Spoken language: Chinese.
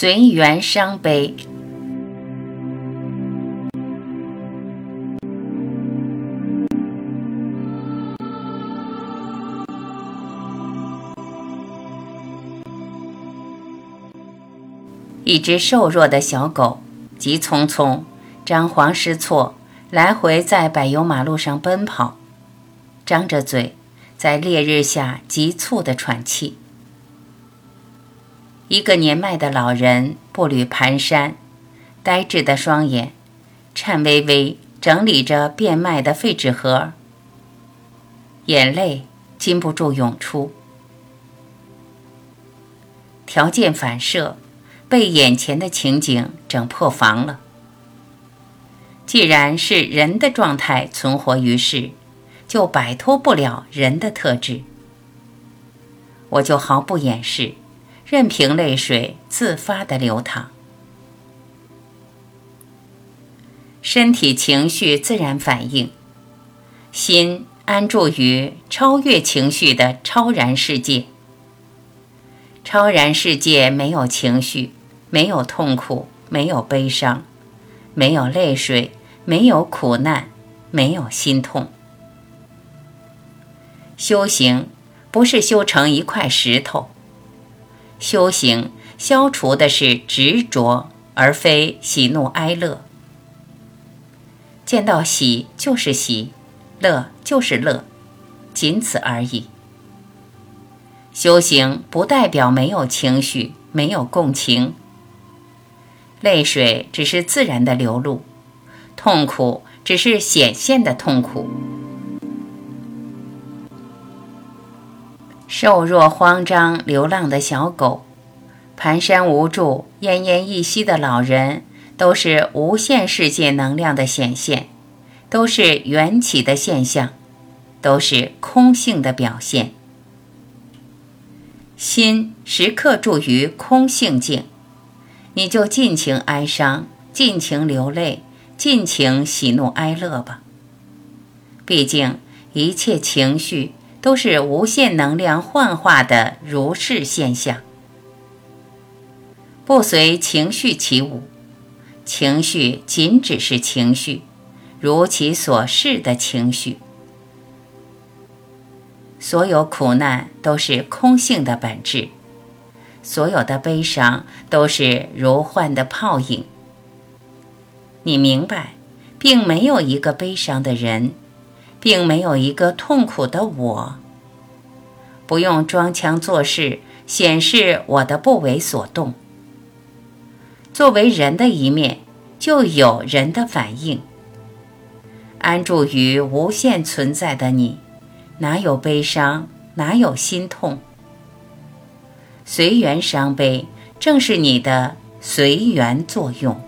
随缘伤悲。一只瘦弱的小狗，急匆匆、张皇失措，来回在柏油马路上奔跑，张着嘴，在烈日下急促的喘气。一个年迈的老人步履蹒跚，呆滞的双眼，颤巍巍整理着变卖的废纸盒，眼泪禁不住涌出。条件反射，被眼前的情景整破防了。既然是人的状态存活于世，就摆脱不了人的特质。我就毫不掩饰。任凭泪水自发的流淌，身体情绪自然反应，心安住于超越情绪的超然世界。超然世界没有情绪，没有痛苦，没有悲伤，没有泪水，没有苦难，没有心痛。修行不是修成一块石头。修行消除的是执着，而非喜怒哀乐。见到喜就是喜，乐就是乐，仅此而已。修行不代表没有情绪，没有共情。泪水只是自然的流露，痛苦只是显现的痛苦。瘦弱、慌张、流浪的小狗，蹒跚无助、奄奄一息的老人，都是无限世界能量的显现，都是缘起的现象，都是空性的表现。心时刻住于空性境，你就尽情哀伤，尽情流泪，尽情喜怒哀乐吧。毕竟一切情绪。都是无限能量幻化的如是现象，不随情绪起舞，情绪仅只是情绪，如其所示的情绪。所有苦难都是空性的本质，所有的悲伤都是如幻的泡影。你明白，并没有一个悲伤的人。并没有一个痛苦的我，不用装腔作势显示我的不为所动。作为人的一面，就有人的反应。安住于无限存在的你，哪有悲伤，哪有心痛？随缘伤悲，正是你的随缘作用。